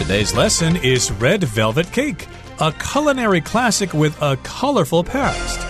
Today's lesson is Red Velvet Cake, a culinary classic with a colorful past.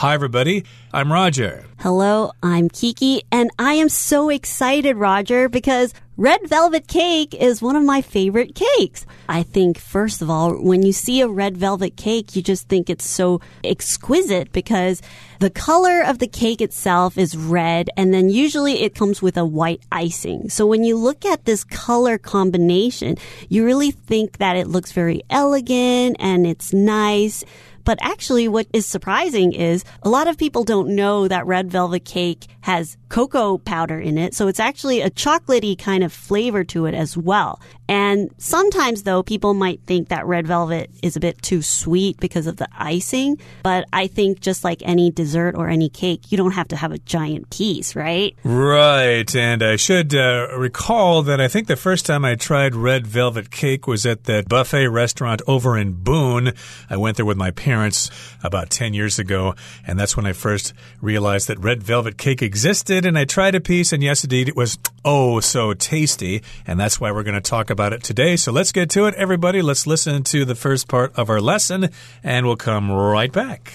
Hi, everybody. I'm Roger. Hello, I'm Kiki, and I am so excited, Roger, because red velvet cake is one of my favorite cakes. I think, first of all, when you see a red velvet cake, you just think it's so exquisite because the color of the cake itself is red, and then usually it comes with a white icing. So when you look at this color combination, you really think that it looks very elegant and it's nice. But actually, what is surprising is a lot of people don't know that red velvet cake has cocoa powder in it. So it's actually a chocolatey kind of flavor to it as well. And sometimes, though, people might think that red velvet is a bit too sweet because of the icing. But I think just like any dessert or any cake, you don't have to have a giant piece, right? Right. And I should uh, recall that I think the first time I tried red velvet cake was at that buffet restaurant over in Boone. I went there with my parents about 10 years ago. And that's when I first realized that red velvet cake existed. And I tried a piece. And yes, indeed, it was oh so tasty. And that's why we're going to talk about about it today. So let's get to it, everybody. Let's listen to the first part of our lesson, and we'll come right back.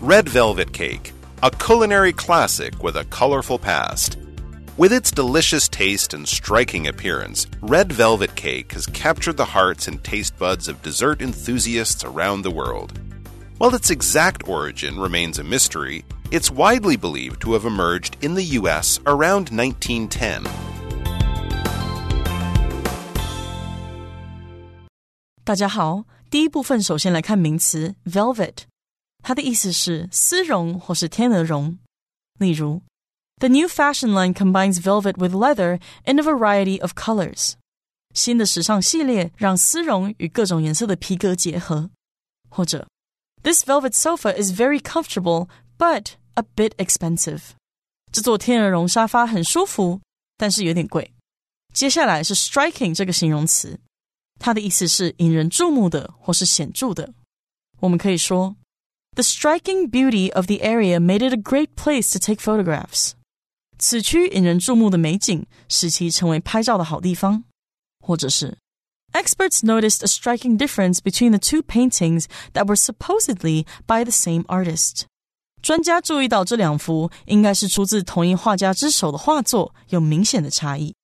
Red Velvet Cake, a culinary classic with a colorful past. With its delicious taste and striking appearance, red velvet cake has captured the hearts and taste buds of dessert enthusiasts around the world. While its exact origin remains a mystery, it's widely believed to have emerged in the US around 1910. 大家好，第一部分首先来看名词 velvet，它的意思是丝绒或是天鹅绒。例如，The new fashion line combines velvet with leather in a variety of colors。新的时尚系列让丝绒与各种颜色的皮革结合。或者 ，This velvet sofa is very comfortable but a bit expensive。这座天鹅绒沙发很舒服，但是有点贵。接下来是 striking 这个形容词，它的意思是引人注目的或是显着的。我们可以说，The striking beauty of the area made it a great place to take photographs。此区引人注目的美景使其成为拍照的好地方。或者是 Experts noticed a striking difference between the two paintings that were supposedly by the same artist. 专家注意到这两幅应该是出自同一画家之手的画作有明显的差异。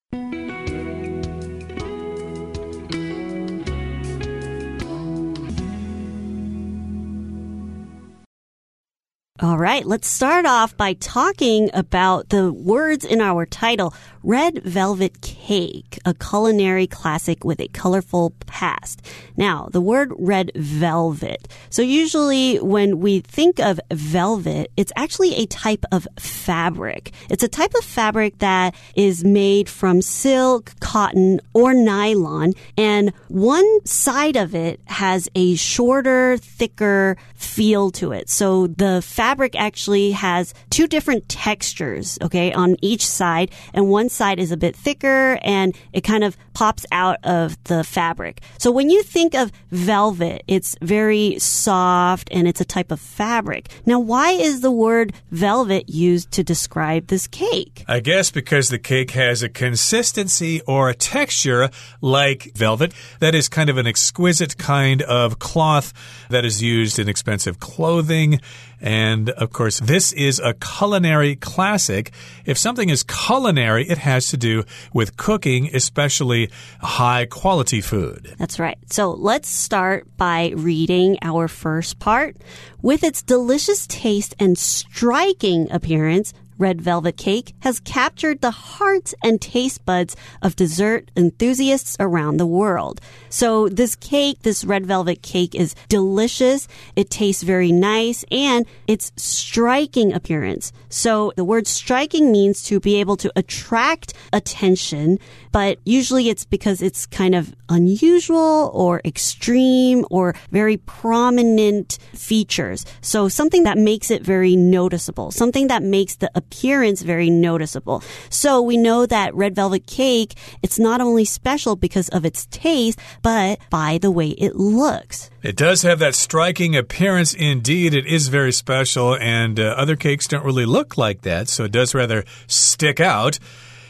All right, let's start off by talking about the words in our title Red Velvet Cake, a culinary classic with a colorful past. Now, the word red velvet. So, usually when we think of velvet, it's actually a type of fabric. It's a type of fabric that is made from silk, cotton, or nylon, and one side of it has a shorter, thicker feel to it. So, the fabric actually has two different textures, okay, on each side, and one side is a bit thicker and it kind of pops out of the fabric. So when you think of velvet, it's very soft and it's a type of fabric. Now, why is the word velvet used to describe this cake? I guess because the cake has a consistency or a texture like velvet that is kind of an exquisite kind of cloth that is used in expensive clothing. And of course, this is a culinary classic. If something is culinary, it has to do with cooking, especially high quality food. That's right. So let's start by reading our first part. With its delicious taste and striking appearance, red velvet cake has captured the hearts and taste buds of dessert enthusiasts around the world. So this cake, this red velvet cake is delicious. It tastes very nice and it's striking appearance. So the word striking means to be able to attract attention, but usually it's because it's kind of unusual or extreme or very prominent features. So something that makes it very noticeable, something that makes the appearance very noticeable. So we know that red velvet cake, it's not only special because of its taste, but by the way it looks. It does have that striking appearance indeed. It is very special, and uh, other cakes don't really look like that, so it does rather stick out.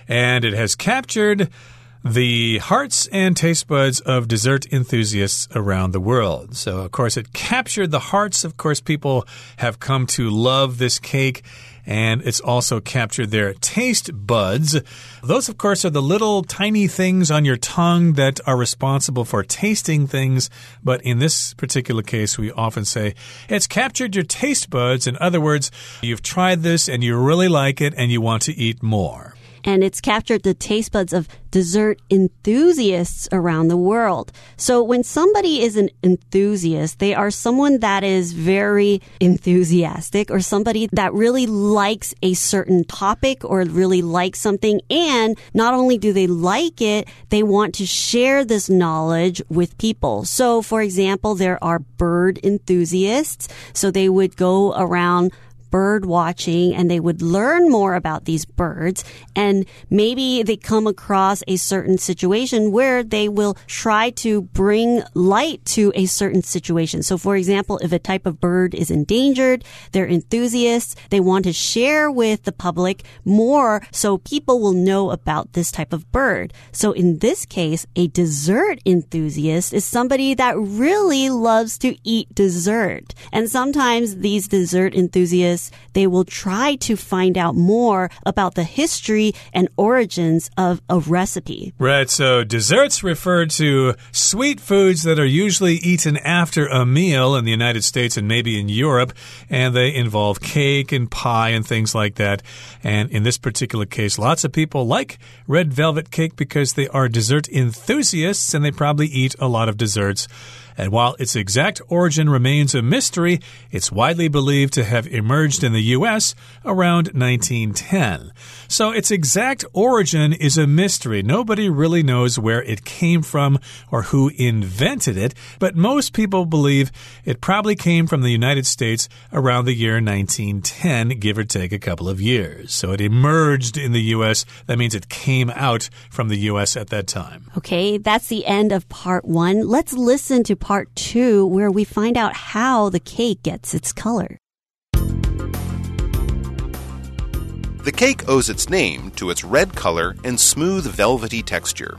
and it has captured the hearts and taste buds of dessert enthusiasts around the world. So, of course, it captured the hearts. Of course, people have come to love this cake and it's also captured their taste buds. Those, of course, are the little tiny things on your tongue that are responsible for tasting things. But in this particular case, we often say it's captured your taste buds. In other words, you've tried this and you really like it and you want to eat more and it's captured the taste buds of dessert enthusiasts around the world. So when somebody is an enthusiast, they are someone that is very enthusiastic or somebody that really likes a certain topic or really likes something. And not only do they like it, they want to share this knowledge with people. So for example, there are bird enthusiasts. So they would go around bird watching and they would learn more about these birds and maybe they come across a certain situation where they will try to bring light to a certain situation. So for example, if a type of bird is endangered, they're enthusiasts, they want to share with the public more so people will know about this type of bird. So in this case, a dessert enthusiast is somebody that really loves to eat dessert. And sometimes these dessert enthusiasts they will try to find out more about the history and origins of a recipe. Right. So desserts refer to sweet foods that are usually eaten after a meal in the United States and maybe in Europe, and they involve cake and pie and things like that. And in this particular case, lots of people like red velvet cake because they are dessert enthusiasts and they probably eat a lot of desserts. And while its exact origin remains a mystery, it's widely believed to have emerged in the U.S. around 1910. So its exact origin is a mystery. Nobody really knows where it came from or who invented it, but most people believe it probably came from the United States around the year 1910, give or take a couple of years. So it emerged in the U.S. That means it came out from the U.S. at that time. Okay, that's the end of part one. Let's listen to part two, where we find out how the cake gets its color. The cake owes its name to its red color and smooth velvety texture.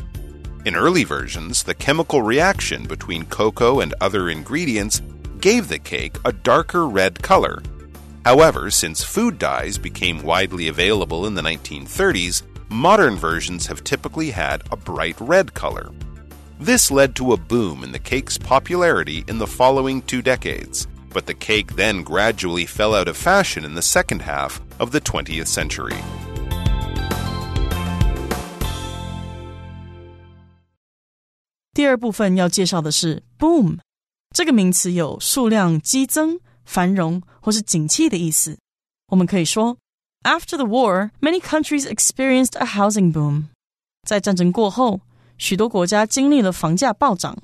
In early versions, the chemical reaction between cocoa and other ingredients gave the cake a darker red color. However, since food dyes became widely available in the 1930s, modern versions have typically had a bright red color. This led to a boom in the cake's popularity in the following two decades, but the cake then gradually fell out of fashion in the second half of the 20th century. 第二部分要介绍的是 “boom” 这个名词，有数量激增、繁荣或是景气的意思。我们可以说，After the war, many countries experienced a housing boom。在战争过后， 许多国家经历了房价暴涨。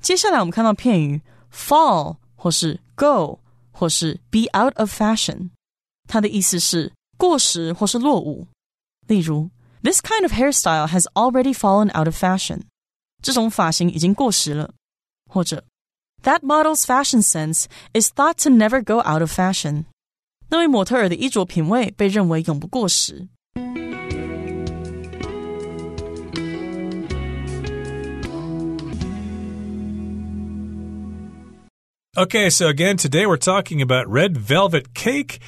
接下来我们看到片语 “fall” 或是 “go” 或是 “be out of fashion”，它的意思是过时或是落伍。例如，“This kind of hairstyle has already fallen out of fashion”，这种发型已经过时了。或者，“That model's fashion sense is thought to never go out of fashion”，那位模特儿的衣着品味被认为永不过时。 Okay, so again, today we're talking about red velvet cake.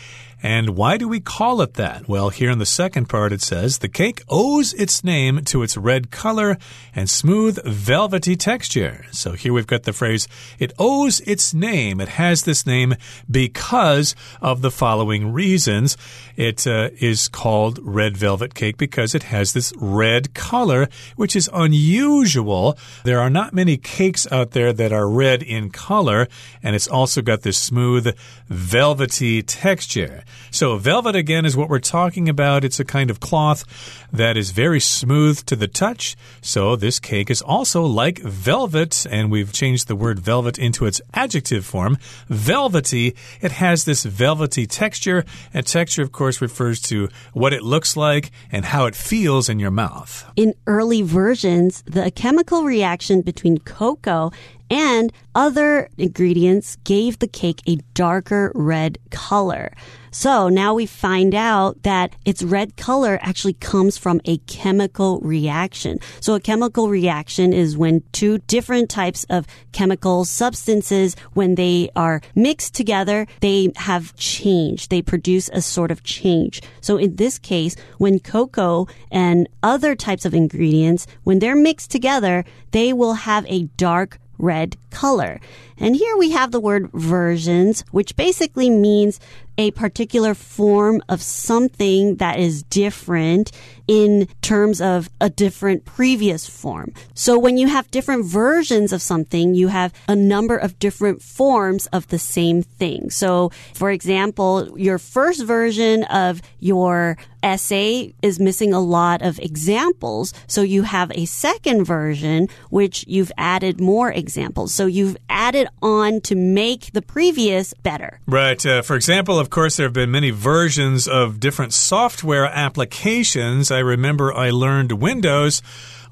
And why do we call it that? Well, here in the second part it says the cake owes its name to its red color and smooth velvety texture. So here we've got the phrase it owes its name. It has this name because of the following reasons. It uh, is called red velvet cake because it has this red color, which is unusual. There are not many cakes out there that are red in color, and it's also got this smooth velvety texture. So, velvet again is what we're talking about. It's a kind of cloth that is very smooth to the touch. So, this cake is also like velvet, and we've changed the word velvet into its adjective form. Velvety. It has this velvety texture, and texture, of course, refers to what it looks like and how it feels in your mouth. In early versions, the chemical reaction between cocoa and other ingredients gave the cake a darker red color. So now we find out that its red color actually comes from a chemical reaction. So a chemical reaction is when two different types of chemical substances, when they are mixed together, they have changed. They produce a sort of change. So in this case, when cocoa and other types of ingredients, when they're mixed together, they will have a dark red color. And here we have the word versions, which basically means a particular form of something that is different in terms of a different previous form. So when you have different versions of something, you have a number of different forms of the same thing. So for example, your first version of your essay is missing a lot of examples. So you have a second version, which you've added more examples. So you've added on to make the previous better. Right. Uh, for example, of course, there have been many versions of different software applications. I remember I learned Windows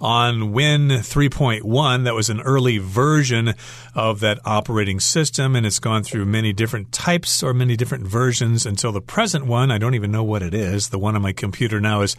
on Win 3.1. That was an early version of that operating system, and it's gone through many different types or many different versions until the present one. I don't even know what it is. The one on my computer now is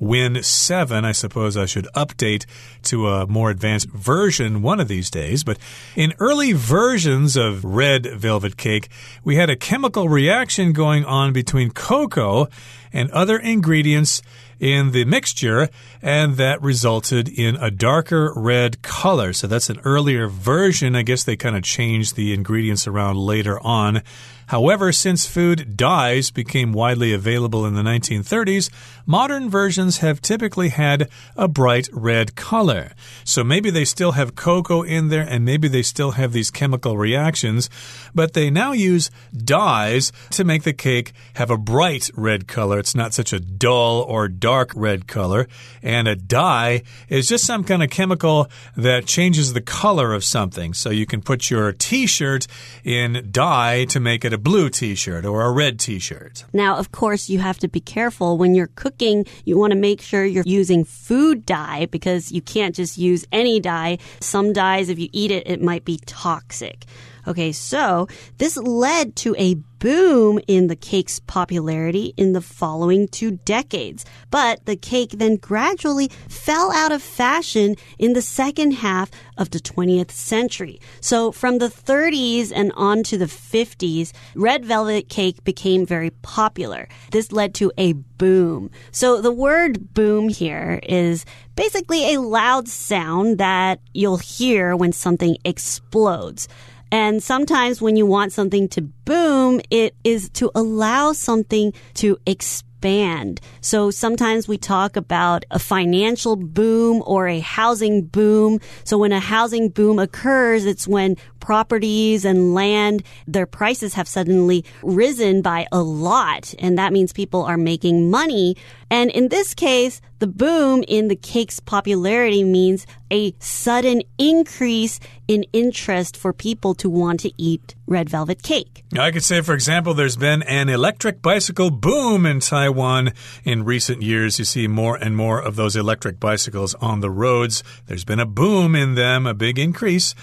Win 7. I suppose I should update to a more advanced version one of these days. But in early versions of Red Velvet Cake, we had a chemical reaction going on between cocoa and other ingredients in the mixture, and that resulted in a darker red color. So that's an earlier version. I guess they kind of changed the ingredients around later on. However, since food dyes became widely available in the 1930s, modern versions have typically had a bright red color. So maybe they still have cocoa in there and maybe they still have these chemical reactions, but they now use dyes to make the cake have a bright red color. It's not such a dull or dark red color. And a dye is just some kind of chemical that changes the color of something. So you can put your t shirt in dye to make it a blue t shirt or a red t shirt. Now, of course, you have to be careful when you're cooking. You want to make sure you're using food dye because you can't just use any dye. Some dyes, if you eat it, it might be toxic. Okay, so this led to a boom in the cake's popularity in the following two decades. But the cake then gradually fell out of fashion in the second half of the 20th century. So from the 30s and on to the 50s, red velvet cake became very popular. This led to a boom. So the word boom here is basically a loud sound that you'll hear when something explodes. And sometimes when you want something to boom, it is to allow something to expand. So sometimes we talk about a financial boom or a housing boom. So when a housing boom occurs, it's when properties and land, their prices have suddenly risen by a lot. And that means people are making money. And in this case, the boom in the cake's popularity means a sudden increase in interest for people to want to eat red velvet cake. I could say, for example, there's been an electric bicycle boom in Taiwan in recent years. You see more and more of those electric bicycles on the roads. There's been a boom in them, a big increase.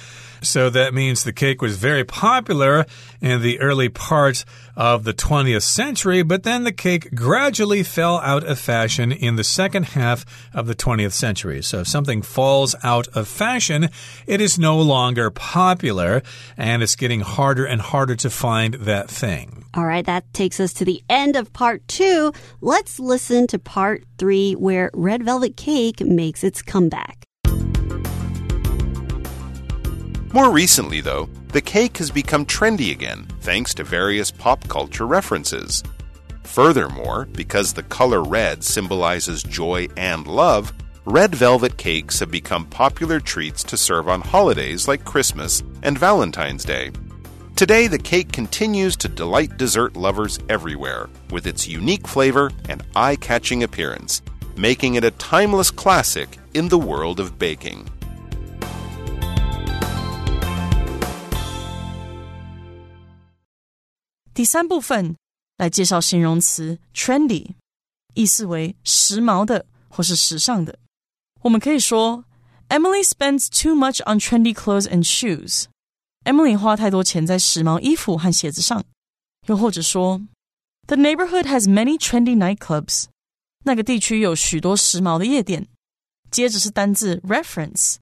So that means the cake was very popular in the early part of the 20th century, but then the cake gradually fell out of fashion in the second half of the 20th century. So if something falls out of fashion, it is no longer popular and it's getting harder and harder to find that thing. All right, that takes us to the end of part two. Let's listen to part three where Red Velvet Cake makes its comeback. More recently, though, the cake has become trendy again thanks to various pop culture references. Furthermore, because the color red symbolizes joy and love, red velvet cakes have become popular treats to serve on holidays like Christmas and Valentine's Day. Today, the cake continues to delight dessert lovers everywhere with its unique flavor and eye catching appearance, making it a timeless classic in the world of baking. 第三部分来介绍形容词 trendy，意思为时髦的或是时尚的。我们可以说 Emily spends too much on trendy clothes and shoes. Emily 花太多钱在时髦衣服和鞋子上。又或者说，The neighborhood has many trendy nightclubs. 那个地区有许多时髦的夜店。接着是单字 reference，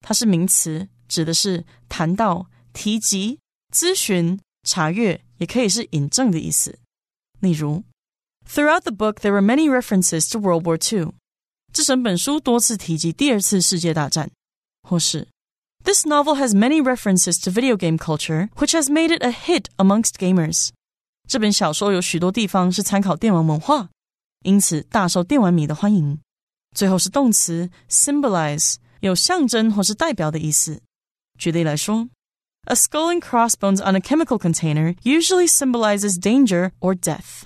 它是名词，指的是谈到、提及、咨询、查阅，也可以是引证的意思。例如，Throughout the book, there were many references to World War II. 这整本书多次提及第二次世界大战。或是，This novel has many references to video game culture, which has made it a hit amongst gamers. 这本小说有许多地方是参考电玩文化，因此大受电玩迷的欢迎。最后是动词 symbolize，有象征或是代表的意思。举例来说 ，A skull and crossbones on a chemical container usually symbolizes danger or death。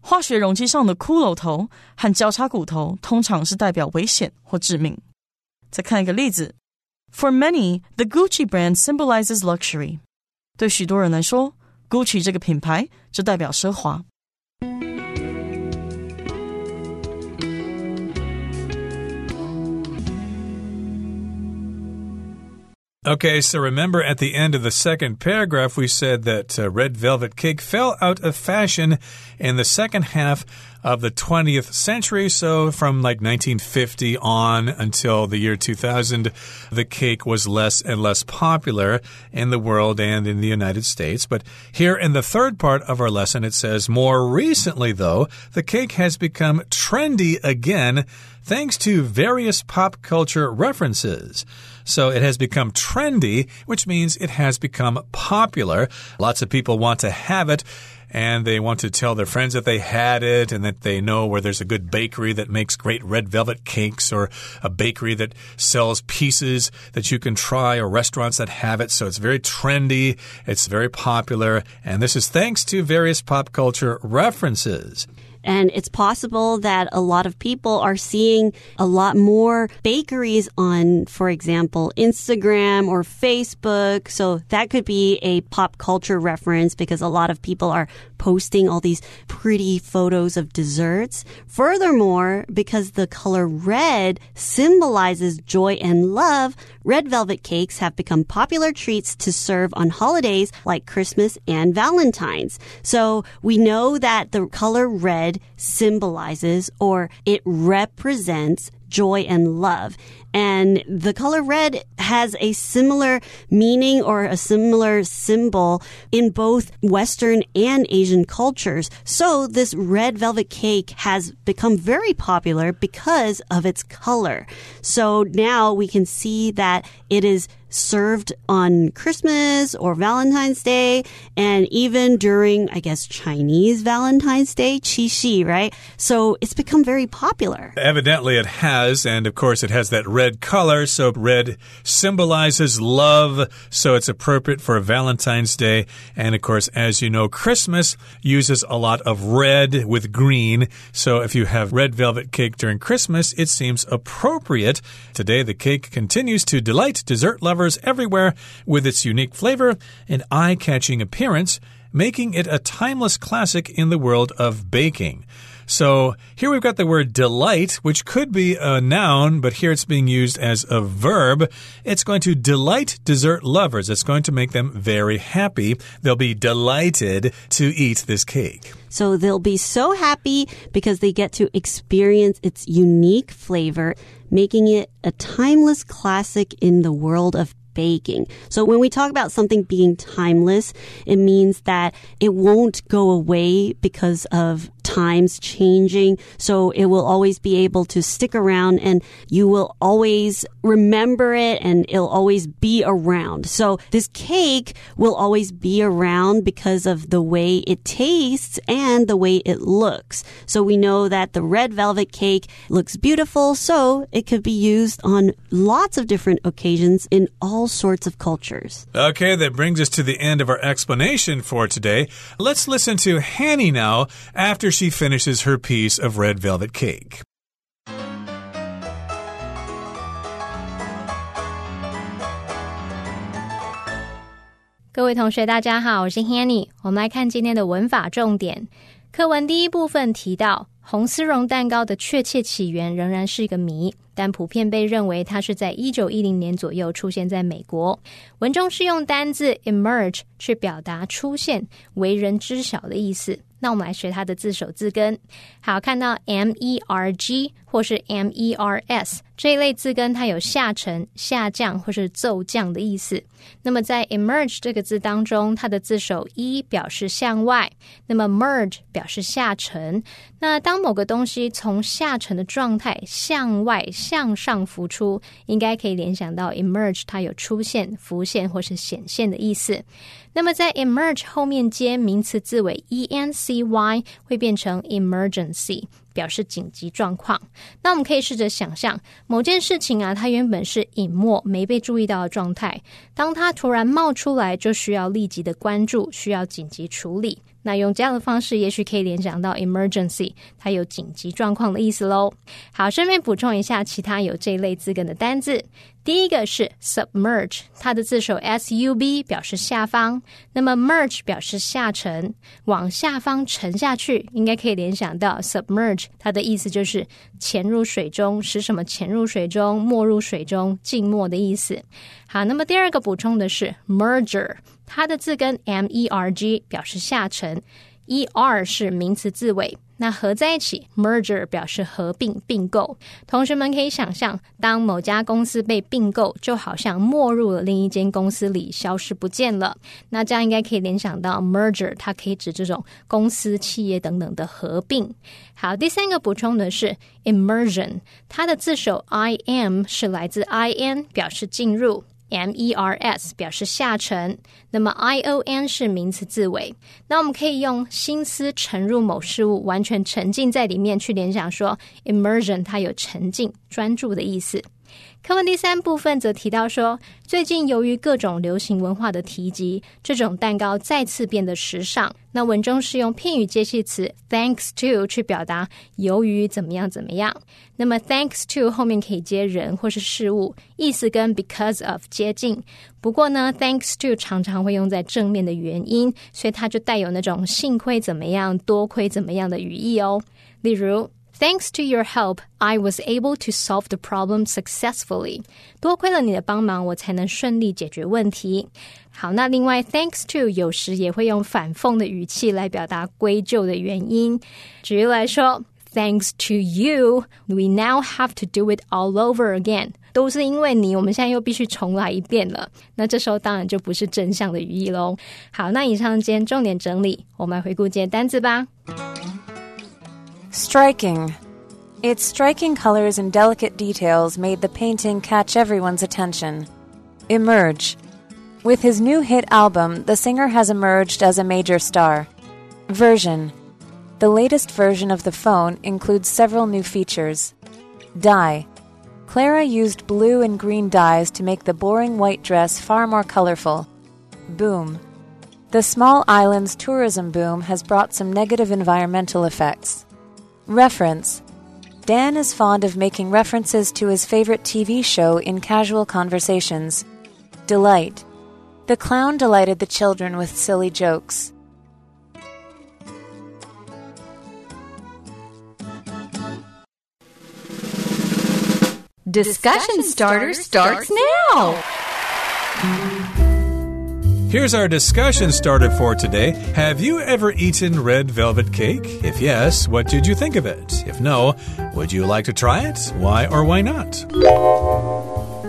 化学容器上的骷髅头和交叉骨头通常是代表危险或致命。再看一个例子，For many, the Gucci brand symbolizes luxury。对许多人来说，Gucci 这个品牌就代表奢华。 Okay, so remember at the end of the second paragraph, we said that uh, red velvet cake fell out of fashion in the second half of the 20th century. So, from like 1950 on until the year 2000, the cake was less and less popular in the world and in the United States. But here in the third part of our lesson, it says, More recently, though, the cake has become trendy again thanks to various pop culture references. So it has become trendy, which means it has become popular. Lots of people want to have it and they want to tell their friends that they had it and that they know where there's a good bakery that makes great red velvet cakes or a bakery that sells pieces that you can try or restaurants that have it. So it's very trendy, it's very popular, and this is thanks to various pop culture references. And it's possible that a lot of people are seeing a lot more bakeries on, for example, Instagram or Facebook. So that could be a pop culture reference because a lot of people are posting all these pretty photos of desserts. Furthermore, because the color red symbolizes joy and love, red velvet cakes have become popular treats to serve on holidays like Christmas and Valentine's. So we know that the color red symbolizes or it represents joy and love. And the color red has a similar meaning or a similar symbol in both Western and Asian cultures. So this red velvet cake has become very popular because of its color. So now we can see that it is served on Christmas or Valentine's Day and even during, I guess, Chinese Valentine's Day, Qixi, right? So it's become very popular. Evidently it has. And of course, it has that red red color. So red symbolizes love. So it's appropriate for Valentine's Day. And of course, as you know, Christmas uses a lot of red with green. So if you have red velvet cake during Christmas, it seems appropriate. Today, the cake continues to delight dessert lovers everywhere with its unique flavor and eye catching appearance, making it a timeless classic in the world of baking. So here we've got the word delight, which could be a noun, but here it's being used as a verb. It's going to delight dessert lovers. It's going to make them very happy. They'll be delighted to eat this cake. So they'll be so happy because they get to experience its unique flavor, making it a timeless classic in the world of baking. So when we talk about something being timeless, it means that it won't go away because of times changing. So it will always be able to stick around and you will always remember it and it'll always be around. So this cake will always be around because of the way it tastes and the way it looks. So we know that the red velvet cake looks beautiful. So it could be used on lots of different occasions in all sorts of cultures. Okay, that brings us to the end of our explanation for today. Let's listen to Hanny now after she finishes her piece of red velvet cake. 各位同学，大家好，我是 Hanny。我们来看今天的文法重点。课文第一部分提到 红丝绒蛋糕的确切起源仍然是一个谜，但普遍被认为它是在一九一零年左右出现在美国。文中是用单字 emerge 去表达出现、为人知晓的意思。 那我们来学它的字首字根。好，看到 m e r g 或是 m e r s 这一类字根，它有下沉、下降或是骤降的意思。那么在 emerge 这个字当中，它的字首一表示向外，那么 merge 表示下沉。那当某个东西从下沉的状态向外向上浮出，应该可以联想到 emerge 它有出现、浮现或是显现的意思。那么在 emerge 后面接名词字尾 e n c y 会变成 emergency，表示紧急状况。那我们可以试着想象，某件事情啊，它原本是隐没、没被注意到的状态，当它突然冒出来，就需要立即的关注，需要紧急处理。那用这样的方式，也许可以联想到 emergency，它有紧急状况的意思喽。好，顺便补充一下其他有这类字根的单字。第一个是 submerge，它的字首 s u b 表示下方，那么 merge 表示下沉，往下方沉下去，应该可以联想到 submerge，它的意思就是潜入水中，使什么潜入水中，没入水中，静默的意思。好，那么第二个补充的是 merger。它的字根 m e r g 表示下沉，e r 是名词字尾，那合在一起 merger 表示合并并购。同学们可以想象，当某家公司被并购，就好像没入了另一间公司里，消失不见了。那这样应该可以联想到 merger，它可以指这种公司、企业等等的合并。好，第三个补充的是 immersion，它的字首 i m 是来自 i n，表示进入。M E R S 表示下沉，那么 I O N 是名词字尾，那我们可以用心思沉入某事物，完全沉浸在里面去联想，说 immersion 它有沉浸、专注的意思。课文第三部分则提到说，最近由于各种流行文化的提及，这种蛋糕再次变得时尚。那文中是用片语介系词 thanks to 去表达由于怎么样怎么样。那么 thanks to 后面可以接人或是事物，意思跟 because of 接近。不过呢，thanks to 常常会用在正面的原因，所以它就带有那种幸亏怎么样、多亏怎么样的语义哦。例如。Thanks to your help, I was able to solve the problem successfully. 多亏了你的帮忙，我才能顺利解决问题。好，那另外，thanks to 有时也会用反讽的语气来表达归咎的原因。举例来说，Thanks to you, we now have to do it all over again. 都是因为你，我们现在又必须重来一遍了。那这时候当然就不是真相的语义喽。好，那以上今天重点整理，我们来回顾今天单词吧。Striking. Its striking colors and delicate details made the painting catch everyone's attention. Emerge. With his new hit album, the singer has emerged as a major star. Version. The latest version of the phone includes several new features. Dye. Clara used blue and green dyes to make the boring white dress far more colorful. Boom. The small island's tourism boom has brought some negative environmental effects. Reference Dan is fond of making references to his favorite TV show in casual conversations. Delight. The clown delighted the children with silly jokes. Discussion starter starts now. Here's our discussion starter for today. Have you ever eaten red velvet cake? If yes, what did you think of it? If no, would you like to try it? Why or why not?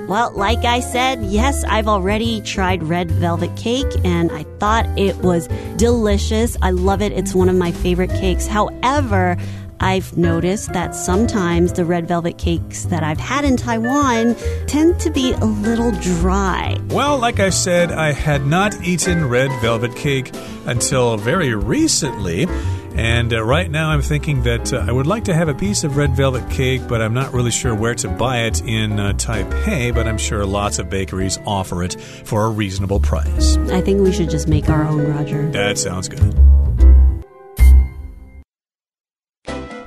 Well, like I said, yes, I've already tried red velvet cake and I thought it was delicious. I love it. It's one of my favorite cakes. However, I've noticed that sometimes the red velvet cakes that I've had in Taiwan tend to be a little dry. Well, like I said, I had not eaten red velvet cake until very recently. And uh, right now, I'm thinking that uh, I would like to have a piece of red velvet cake, but I'm not really sure where to buy it in uh, Taipei. But I'm sure lots of bakeries offer it for a reasonable price. I think we should just make our own, Roger. That sounds good.